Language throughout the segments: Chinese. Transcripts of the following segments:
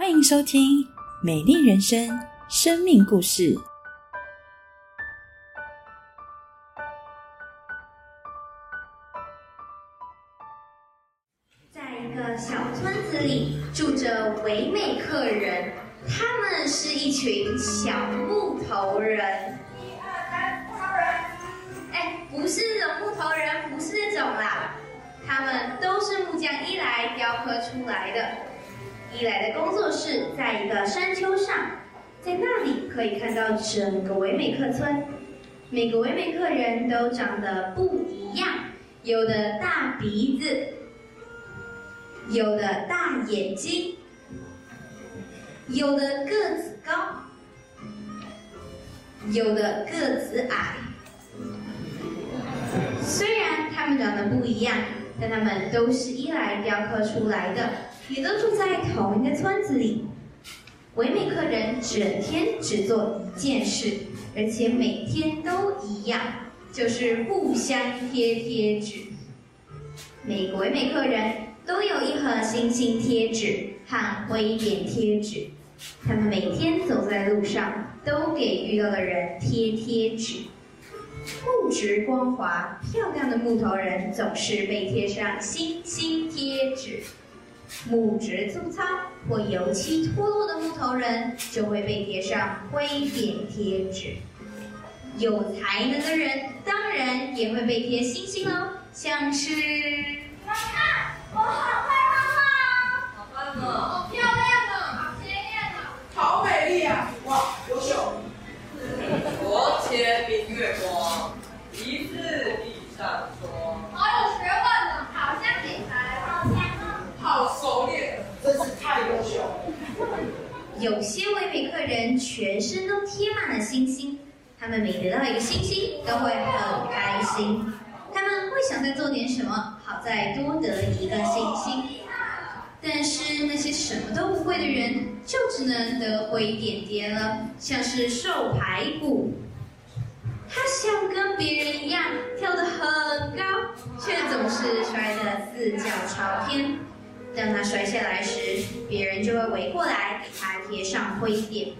欢迎收听《美丽人生》生命故事。村。每个维美客人都长得不一样，有的大鼻子，有的大眼睛，有的个子高，有的个子矮。虽然他们长得不一样，但他们都是伊莱雕刻出来的。也都住在同一个村子里。唯美客人整天只做一件事，而且每天都一样，就是互相贴贴纸。每个每客人都有一盒星星贴纸和灰点贴纸，他们每天走在路上都给遇到的人贴贴纸。木质光滑、漂亮的木头人总是被贴上星星贴纸。木质粗糙或油漆脱落的木头人就会被贴上灰点贴纸。有才能的人当然也会被贴星星哦，像是。妈妈，我好会画画好棒哦！好漂亮哦，好鲜艳哦，好美丽啊！哇，优秀！国切明月光，疑似地上霜。好有学问哦，好像警察。好熟练，真是太优秀。有些唯美客人全身都贴满了星星，他们每得到一个星星都会很开心。他们会想再做点什么，好再多得一个星星。但是那些什么都不会的人，就只能得回一点点了，像是瘦排骨。他想跟别人一样跳得很高，却总是摔得四脚朝天。当他摔下来时，别人就会围过来给他贴上灰点。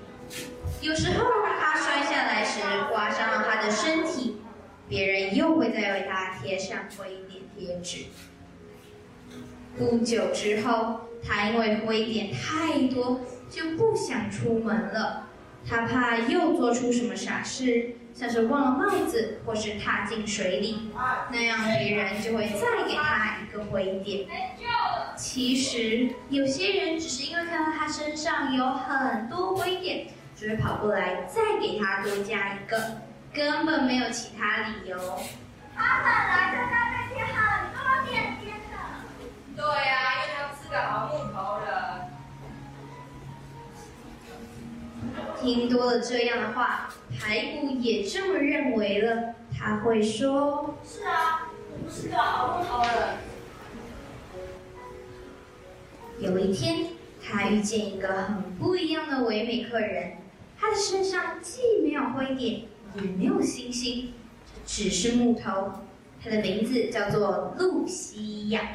有时候他摔下来时刮伤了他的身体，别人又会再为他贴上灰点贴纸。不久之后，他因为灰点太多，就不想出门了。他怕又做出什么傻事，像是忘了帽子或是踏进水里，那样别人就会再给他一个灰点。其实有些人只是因为看到他身上有很多灰点，就会跑过来再给他多加一个，根本没有其他理由。他本来就该被贴很多点点的。对呀，因为他是个好木头听多了这样的话，排骨也这么认为了。他会说：“是啊，我不是个好木头人。”有一天，他遇见一个很不一样的唯美客人。他的身上既没有灰点，也没有星星，只是木头。他的名字叫做露西亚，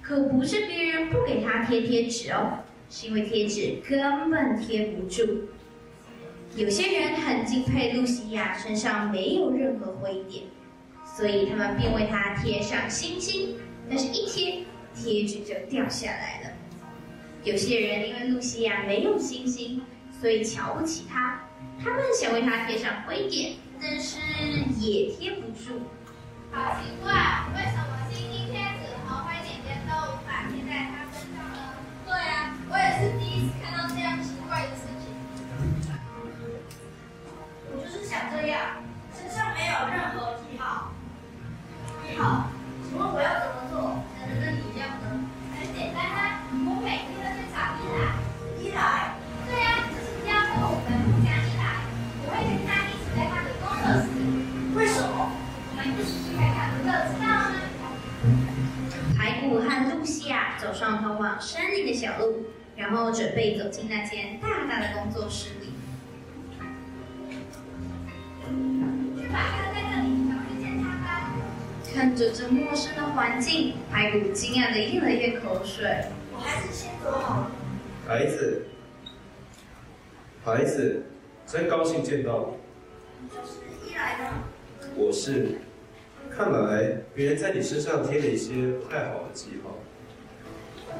可不是别人不给他贴贴纸哦，是因为贴纸根本贴不住。有些人很敬佩露西亚身上没有任何灰点，所以他们便为她贴上星星。但是，一贴贴纸就掉下来了。有些人因为露西亚没有星星，所以瞧不起她。他们想为她贴上灰点，但是也贴不住。好奇怪，看着这陌生的环境，排骨惊讶的咽了咽口水。我还是先走好了。孩子，孩子，真高兴见到你就是一来呢？我是，看来别人在你身上贴了一些不太好的记号。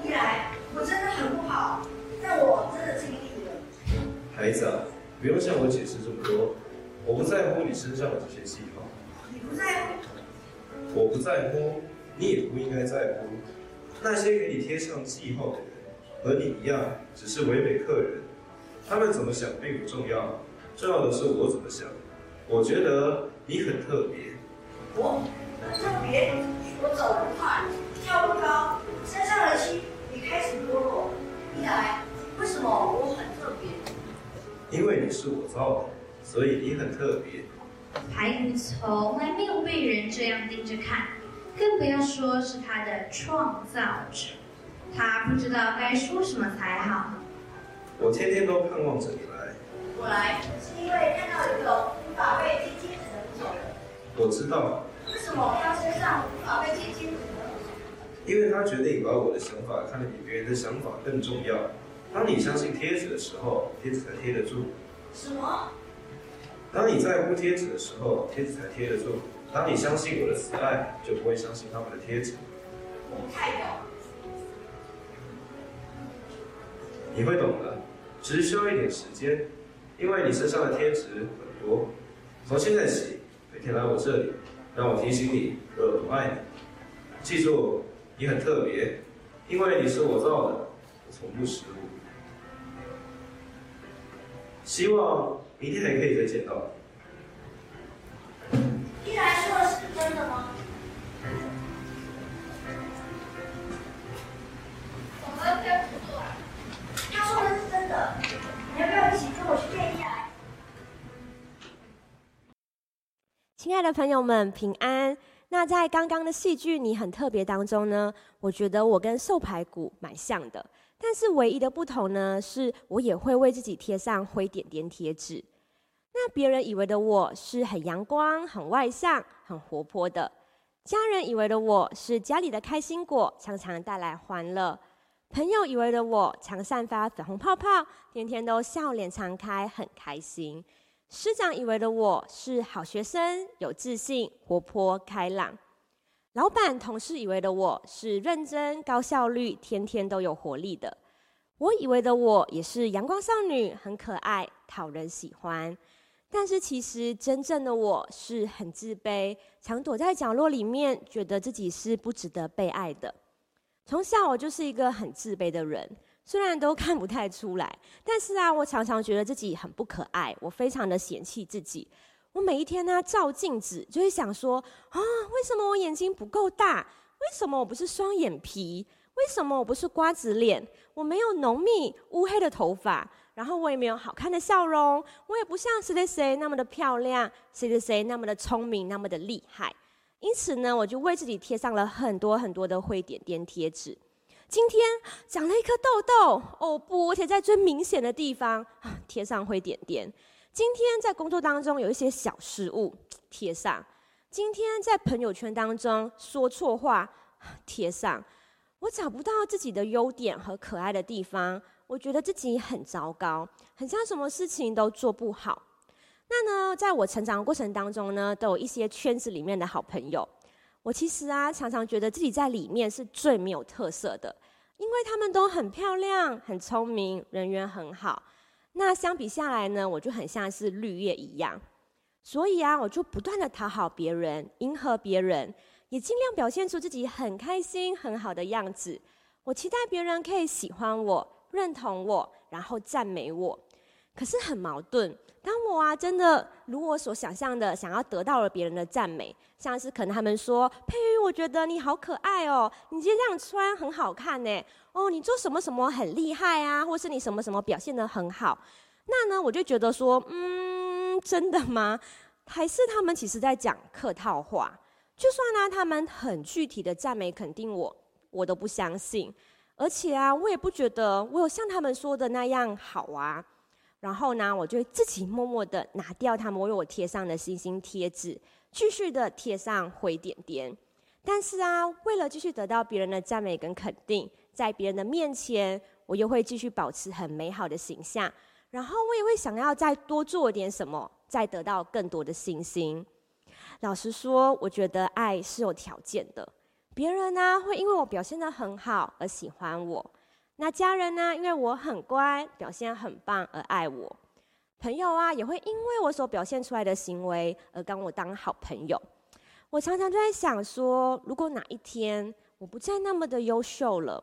一来，我真的很不好，但我真的尽力了。孩子啊，不用向我解释这么多，我不在乎你身上的这些记号，你不在乎？我不在乎，你也不应该在乎。那些给你贴上记号的人，和你一样，只是唯美客人。他们怎么想并不重要，重要的是我怎么想。我觉得你很特别，我很特别，我走得快，跳不高，身上的心也开始脱落。一来，为什么我很特别？因为你是我造的，所以你很特别。排骨从来没有被人这样盯着看，更不要说是他的创造者。他不知道该说什么才好。我天天都盼望着你来。我来是因为看到一个无法被贴贴纸的。我知道，为什么他身上无法被贴贴纸呢？因为他觉得你把我的想法看得比别人的想法更重要。当你相信贴纸的时候，贴纸才贴得住；什么？当你在乎贴纸的时候，贴纸才贴得住。当你相信我的慈爱，就不会相信他们的贴纸。我不太懂。你会懂的，只是需要一点时间，因为你身上的贴纸很多。从现在起，每天来我这里，让我提醒你我有多爱你。记住，你很特别，因为你是我造的，我从不失误。希望明天还可以再见到。一来说的是真的吗？我们贴不住啊。他说的是真的，你要不要一起跟我去见一来？亲爱的朋友们，平安。那在刚刚的戏剧《你很特别》当中呢，我觉得我跟瘦排骨蛮像的，但是唯一的不同呢，是我也会为自己贴上灰点点贴纸。那别人以为的我是很阳光、很外向、很活泼的，家人以为的我是家里的开心果，常常带来欢乐；朋友以为的我常散发粉红泡泡，天天都笑脸常开，很开心。师长以为的我是好学生，有自信、活泼开朗；老板、同事以为的我是认真、高效率、天天都有活力的。我以为的我也是阳光少女，很可爱，讨人喜欢。但是其实真正的我是很自卑，常躲在角落里面，觉得自己是不值得被爱的。从小我就是一个很自卑的人。虽然都看不太出来，但是啊，我常常觉得自己很不可爱，我非常的嫌弃自己。我每一天呢照镜子，就会想说啊，为什么我眼睛不够大？为什么我不是双眼皮？为什么我不是瓜子脸？我没有浓密乌黑的头发，然后我也没有好看的笑容，我也不像谁谁谁那么的漂亮，谁谁谁那么的聪明，那么的厉害。因此呢，我就为自己贴上了很多很多的灰点点贴纸。今天长了一颗痘痘，哦不，而且在最明显的地方啊，贴上灰点点。今天在工作当中有一些小失误，贴上。今天在朋友圈当中说错话，贴上。我找不到自己的优点和可爱的地方，我觉得自己很糟糕，很像什么事情都做不好。那呢，在我成长的过程当中呢，都有一些圈子里面的好朋友。我其实啊，常常觉得自己在里面是最没有特色的，因为他们都很漂亮、很聪明，人缘很好。那相比下来呢，我就很像是绿叶一样。所以啊，我就不断的讨好别人，迎合别人，也尽量表现出自己很开心、很好的样子。我期待别人可以喜欢我、认同我，然后赞美我。可是很矛盾。当我啊，真的如我所想象的，想要得到了别人的赞美，像是可能他们说佩瑜，我觉得你好可爱哦，你今天这样穿很好看呢，哦，你做什么什么很厉害啊，或是你什么什么表现得很好，那呢，我就觉得说，嗯，真的吗？还是他们其实在讲客套话？就算呢，他们很具体的赞美肯定我，我都不相信，而且啊，我也不觉得我有像他们说的那样好啊。然后呢，我就自己默默的拿掉他们为我贴上的星星贴纸，继续的贴上灰点点。但是啊，为了继续得到别人的赞美跟肯定，在别人的面前，我又会继续保持很美好的形象，然后我也会想要再多做点什么，再得到更多的信心。老实说，我觉得爱是有条件的，别人呢会因为我表现得很好而喜欢我，那家人呢因为我很乖，表现很棒而爱我，朋友啊也会因为我所表现出来的行为而跟我当好朋友。我常常就在想说，如果哪一天我不再那么的优秀了，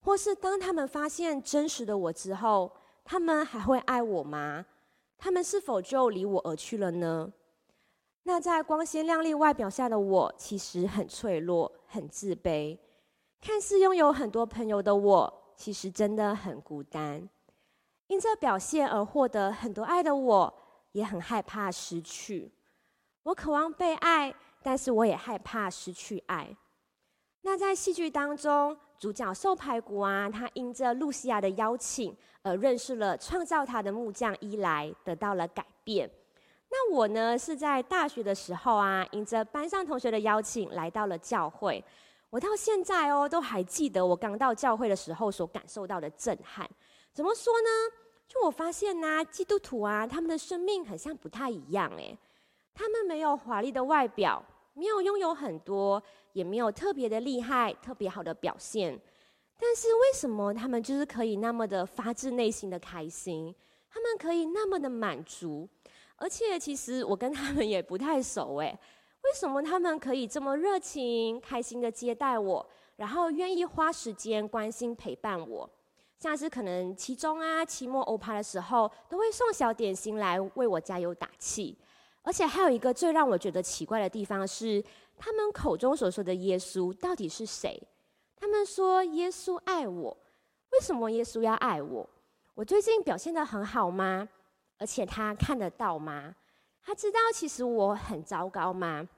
或是当他们发现真实的我之后，他们还会爱我吗？他们是否就离我而去了呢？那在光鲜亮丽外表下的我，其实很脆弱、很自卑。看似拥有很多朋友的我，其实真的很孤单。因这表现而获得很多爱的我，也很害怕失去。我渴望被爱。但是我也害怕失去爱。那在戏剧当中，主角瘦排骨啊，他因着露西亚的邀请而认识了创造他的木匠伊莱，得到了改变。那我呢，是在大学的时候啊，迎着班上同学的邀请来到了教会。我到现在哦，都还记得我刚到教会的时候所感受到的震撼。怎么说呢？就我发现呐，基督徒啊，他们的生命很像不太一样诶，他们没有华丽的外表。没有拥有很多，也没有特别的厉害、特别好的表现，但是为什么他们就是可以那么的发自内心的开心？他们可以那么的满足，而且其实我跟他们也不太熟诶，为什么他们可以这么热情、开心的接待我，然后愿意花时间关心陪伴我？像是可能期中啊、期末欧趴的时候，都会送小点心来为我加油打气。而且还有一个最让我觉得奇怪的地方是，他们口中所说的耶稣到底是谁？他们说耶稣爱我，为什么耶稣要爱我？我最近表现得很好吗？而且他看得到吗？他知道其实我很糟糕吗？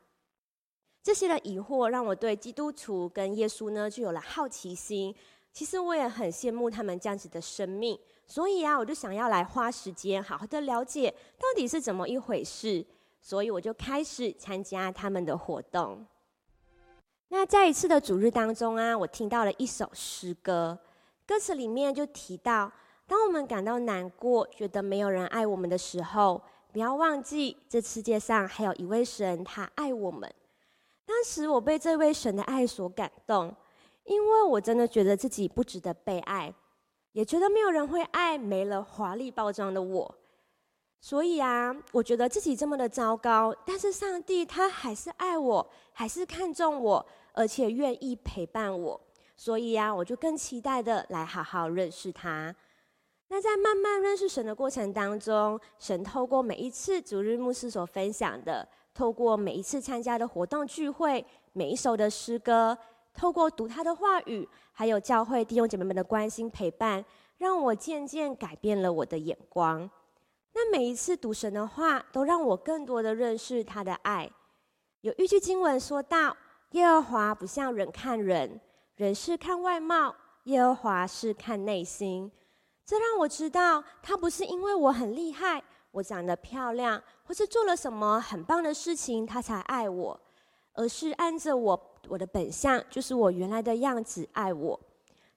这些的疑惑让我对基督徒跟耶稣呢就有了好奇心。其实我也很羡慕他们这样子的生命，所以啊，我就想要来花时间好好的了解到底是怎么一回事。所以我就开始参加他们的活动。那在一次的主日当中啊，我听到了一首诗歌，歌词里面就提到：当我们感到难过，觉得没有人爱我们的时候，不要忘记这世界上还有一位神，他爱我们。当时我被这位神的爱所感动，因为我真的觉得自己不值得被爱，也觉得没有人会爱没了华丽包装的我。所以啊，我觉得自己这么的糟糕，但是上帝他还是爱我，还是看重我，而且愿意陪伴我。所以啊，我就更期待的来好好认识他。那在慢慢认识神的过程当中，神透过每一次主日牧师所分享的，透过每一次参加的活动聚会，每一首的诗歌，透过读他的话语，还有教会弟兄姐妹们的关心陪伴，让我渐渐改变了我的眼光。那每一次读神的话，都让我更多的认识他的爱。有一句经文说到：“耶和华不像人看人，人是看外貌，耶和华是看内心。”这让我知道，他不是因为我很厉害，我长得漂亮，或是做了什么很棒的事情，他才爱我，而是按着我我的本相，就是我原来的样子爱我。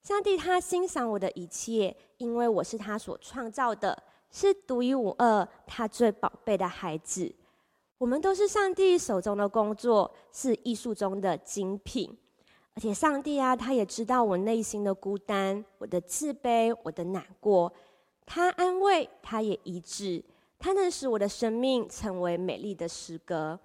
上帝他欣赏我的一切，因为我是他所创造的。是独一无二，他最宝贝的孩子。我们都是上帝手中的工作，是艺术中的精品。而且上帝啊，他也知道我内心的孤单、我的自卑、我的难过。他安慰，他也医治，他能使我的生命成为美丽的诗歌。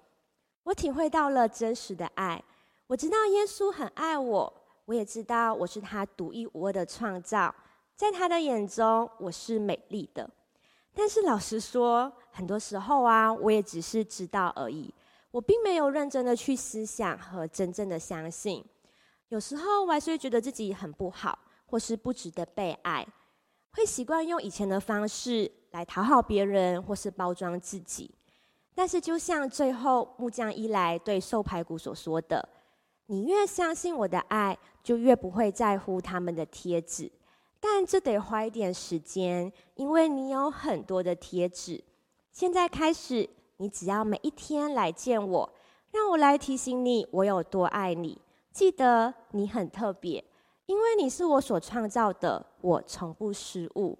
我体会到了真实的爱。我知道耶稣很爱我，我也知道我是他独一无二的创造。在他的眼中，我是美丽的。但是老实说，很多时候啊，我也只是知道而已，我并没有认真的去思想和真正的相信。有时候我还是会觉得自己很不好，或是不值得被爱，会习惯用以前的方式来讨好别人，或是包装自己。但是就像最后木匠一来对瘦排骨所说的：“你越相信我的爱，就越不会在乎他们的贴纸。”但这得花一点时间，因为你有很多的贴纸。现在开始，你只要每一天来见我，让我来提醒你我有多爱你。记得你很特别，因为你是我所创造的，我从不失误。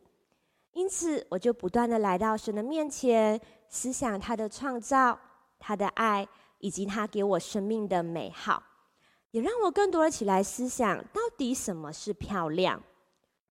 因此，我就不断的来到神的面前，思想他的创造、他的爱，以及他给我生命的美好，也让我更多的起来思想，到底什么是漂亮。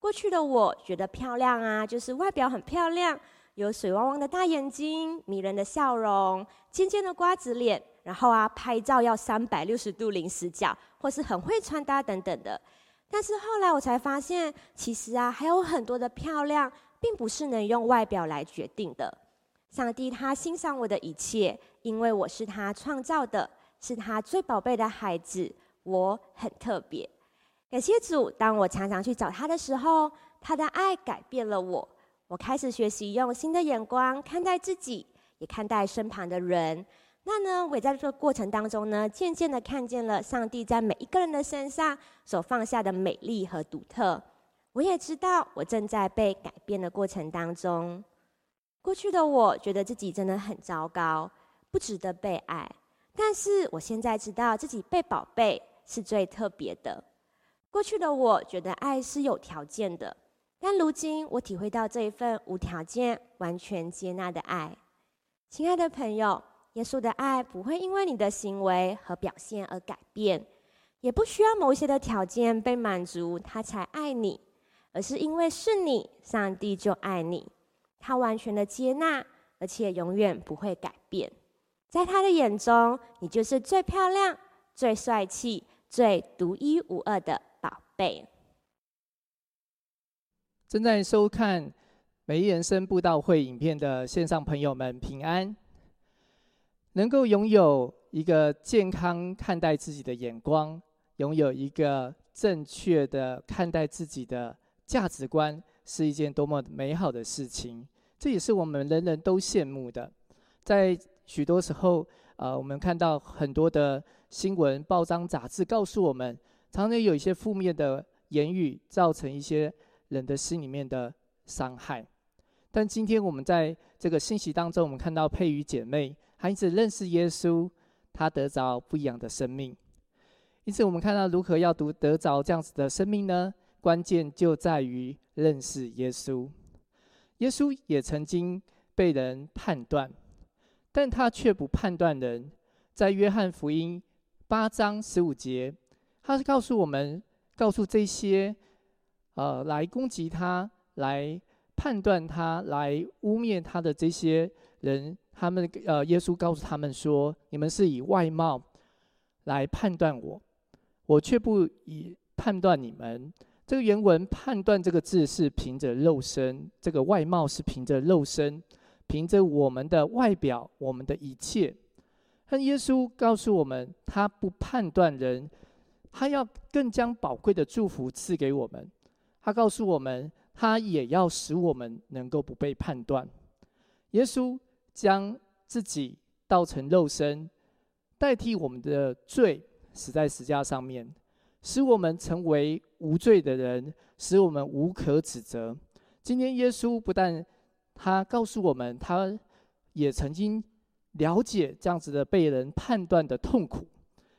过去的我觉得漂亮啊，就是外表很漂亮，有水汪汪的大眼睛、迷人的笑容、尖尖的瓜子脸，然后啊，拍照要三百六十度零死角，或是很会穿搭等等的。但是后来我才发现，其实啊，还有很多的漂亮，并不是能用外表来决定的。上帝他欣赏我的一切，因为我是他创造的，是他最宝贝的孩子，我很特别。感谢主，当我常常去找他的时候，他的爱改变了我。我开始学习用新的眼光看待自己，也看待身旁的人。那呢，我也在这个过程当中呢，渐渐的看见了上帝在每一个人的身上所放下的美丽和独特。我也知道，我正在被改变的过程当中。过去的我觉得自己真的很糟糕，不值得被爱。但是我现在知道自己被宝贝是最特别的。过去的我觉得爱是有条件的，但如今我体会到这一份无条件、完全接纳的爱。亲爱的朋友，耶稣的爱不会因为你的行为和表现而改变，也不需要某些的条件被满足他才爱你，而是因为是你，上帝就爱你，他完全的接纳，而且永远不会改变。在他的眼中，你就是最漂亮、最帅气、最独一无二的。宝贝。正在收看美丽人生布道会影片的线上朋友们平安，能够拥有一个健康看待自己的眼光，拥有一个正确的看待自己的价值观，是一件多么美好的事情。这也是我们人人都羡慕的。在许多时候，呃，我们看到很多的新闻、报章、杂志告诉我们。常常有一些负面的言语，造成一些人的心里面的伤害。但今天我们在这个信息当中，我们看到佩瑜姐妹，她因此认识耶稣，她得着不一样的生命。因此，我们看到如何要读得着这样子的生命呢？关键就在于认识耶稣。耶稣也曾经被人判断，但他却不判断人。在约翰福音八章十五节。他是告诉我们，告诉这些，呃，来攻击他、来判断他、来污蔑他的这些人，他们呃，耶稣告诉他们说：“你们是以外貌来判断我，我却不以判断你们。”这个原文“判断”这个字是凭着肉身，这个外貌是凭着肉身，凭着我们的外表，我们的一切。但耶稣告诉我们，他不判断人。他要更将宝贵的祝福赐给我们，他告诉我们，他也要使我们能够不被判断。耶稣将自己道成肉身，代替我们的罪，死在石架上面，使我们成为无罪的人，使我们无可指责。今天耶稣不但他告诉我们，他也曾经了解这样子的被人判断的痛苦，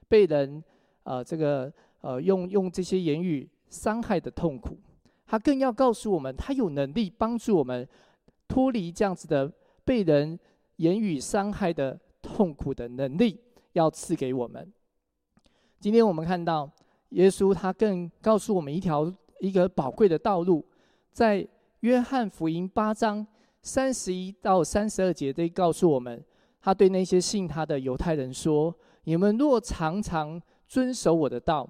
被人。呃，这个呃，用用这些言语伤害的痛苦，他更要告诉我们，他有能力帮助我们脱离这样子的被人言语伤害的痛苦的能力，要赐给我们。今天我们看到耶稣，他更告诉我们一条一个宝贵的道路，在约翰福音八章三十一到三十二节，都告诉我们，他对那些信他的犹太人说：“你们若常常。”遵守我的道，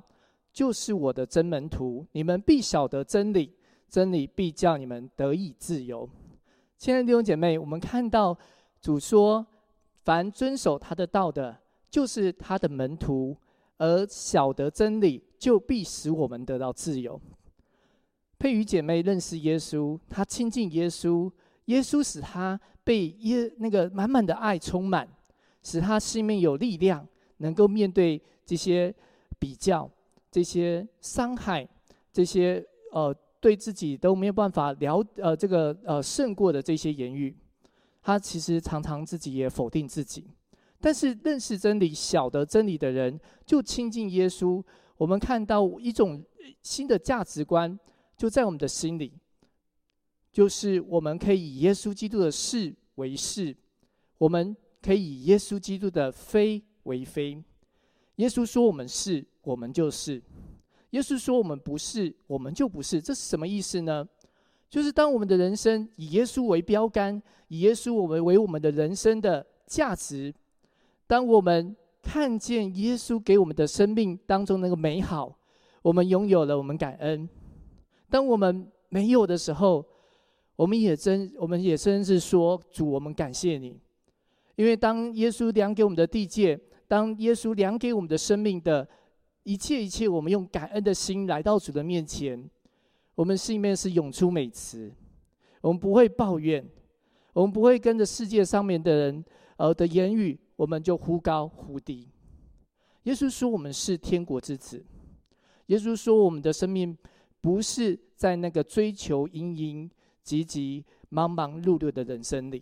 就是我的真门徒。你们必晓得真理，真理必叫你们得以自由。亲爱的弟兄姐妹，我们看到主说：凡遵守他的道的，就是他的门徒；而晓得真理，就必使我们得到自由。佩瑜姐妹认识耶稣，她亲近耶稣，耶稣使她被耶那个满满的爱充满，使她心里有力量，能够面对。这些比较、这些伤害、这些呃对自己都没有办法了呃这个呃胜过的这些言语，他其实常常自己也否定自己。但是认识真理、晓得真理的人，就亲近耶稣。我们看到一种新的价值观就在我们的心里。就是我们可以以耶稣基督的是为是，我们可以以耶稣基督的非为非。耶稣说我们是，我们就是；耶稣说我们不是，我们就不是。这是什么意思呢？就是当我们的人生以耶稣为标杆，以耶稣我们为我们的人生的价值，当我们看见耶稣给我们的生命当中那个美好，我们拥有了，我们感恩；当我们没有的时候，我们也真，我们也真是说主，我们感谢你，因为当耶稣量给我们的地界，当耶稣量给我们的生命的一切一切，我们用感恩的心来到主的面前。我们心里面是涌出美词，我们不会抱怨，我们不会跟着世界上面的人呃的言语，我们就忽高忽低。耶稣说我们是天国之子，耶稣说我们的生命不是在那个追求营营汲汲、忙忙碌碌的人生里。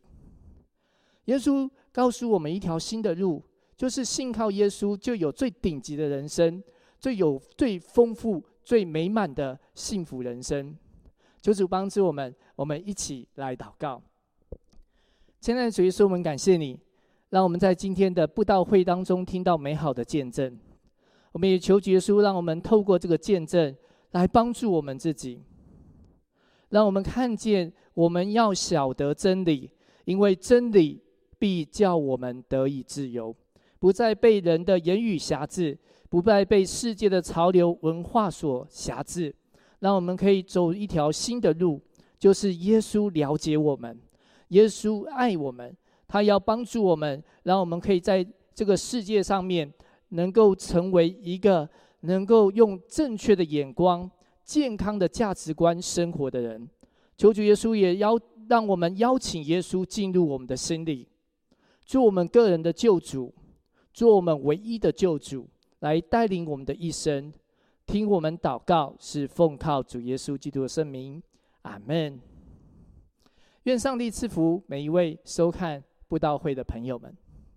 耶稣告诉我们一条新的路，就是信靠耶稣就有最顶级的人生，最有最丰富。最美满的幸福人生，求主帮助我们，我们一起来祷告。亲爱的主耶稣，我们感谢你，让我们在今天的布道会当中听到美好的见证。我们也求主耶稣，让我们透过这个见证来帮助我们自己，让我们看见我们要晓得真理，因为真理必叫我们得以自由，不再被人的言语辖制。不再被世界的潮流文化所辖制，让我们可以走一条新的路，就是耶稣了解我们，耶稣爱我们，他要帮助我们，让我们可以在这个世界上面能够成为一个能够用正确的眼光、健康的价值观生活的人。求主耶稣也邀让我们邀请耶稣进入我们的心里，做我们个人的救主，做我们唯一的救主。来带领我们的一生，听我们祷告，是奉靠主耶稣基督的圣名，阿门。愿上帝赐福每一位收看布道会的朋友们。